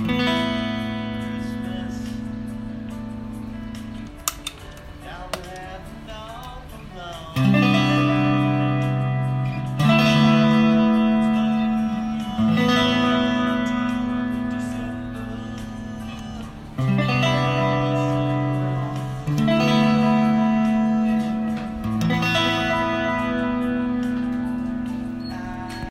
Mm-hmm.